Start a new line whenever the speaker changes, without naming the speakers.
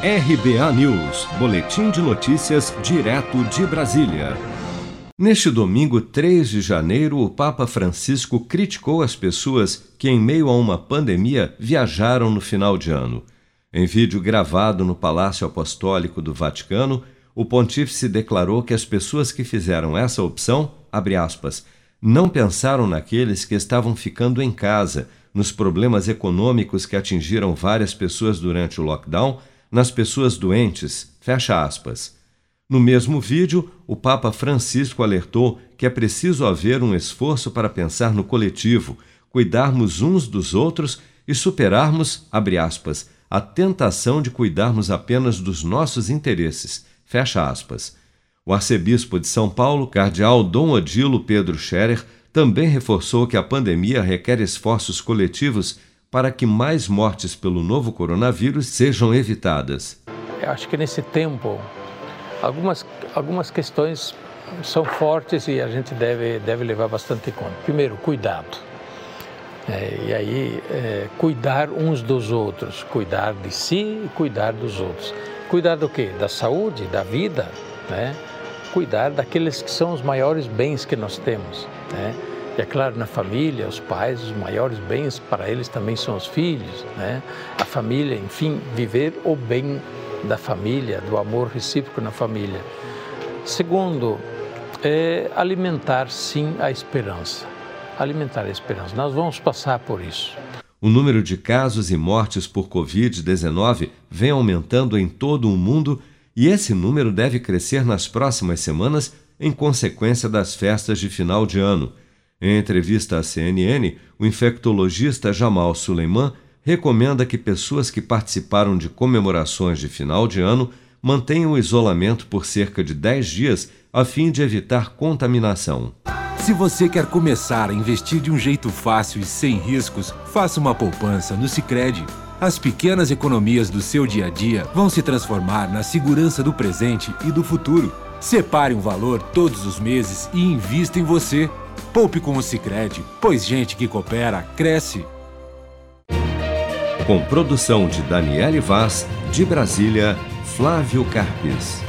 RBA News, Boletim de Notícias, direto de Brasília. Neste domingo, 3 de janeiro, o Papa Francisco criticou as pessoas que, em meio a uma pandemia, viajaram no final de ano. Em vídeo gravado no Palácio Apostólico do Vaticano, o pontífice declarou que as pessoas que fizeram essa opção, aspas, não pensaram naqueles que estavam ficando em casa, nos problemas econômicos que atingiram várias pessoas durante o lockdown nas pessoas doentes. Fecha aspas. No mesmo vídeo, o Papa Francisco alertou que é preciso haver um esforço para pensar no coletivo, cuidarmos uns dos outros e superarmos, abre aspas, a tentação de cuidarmos apenas dos nossos interesses. Fecha aspas. O arcebispo de São Paulo, cardeal Dom Odilo Pedro Scherer, também reforçou que a pandemia requer esforços coletivos para que mais mortes pelo novo coronavírus sejam evitadas.
Eu acho que nesse tempo, algumas, algumas questões são fortes e a gente deve, deve levar bastante em conta. Primeiro, cuidado. É, e aí, é, cuidar uns dos outros, cuidar de si e cuidar dos outros. Cuidar do quê? Da saúde, da vida, né? Cuidar daqueles que são os maiores bens que nós temos, né? E é claro, na família, os pais, os maiores bens para eles também são os filhos, né? A família, enfim, viver o bem da família, do amor recíproco na família. Segundo, é alimentar sim a esperança. Alimentar a esperança. Nós vamos passar por isso.
O número de casos e mortes por Covid-19 vem aumentando em todo o mundo e esse número deve crescer nas próximas semanas em consequência das festas de final de ano. Em entrevista à CNN, o infectologista Jamal Suleiman recomenda que pessoas que participaram de comemorações de final de ano mantenham o isolamento por cerca de 10 dias a fim de evitar contaminação.
Se você quer começar a investir de um jeito fácil e sem riscos, faça uma poupança no Sicredi. As pequenas economias do seu dia a dia vão se transformar na segurança do presente e do futuro. Separe um valor todos os meses e invista em você. Poupe com o Sicredi, pois gente que coopera cresce.
Com produção de Daniele Vaz, de Brasília, Flávio Carpes.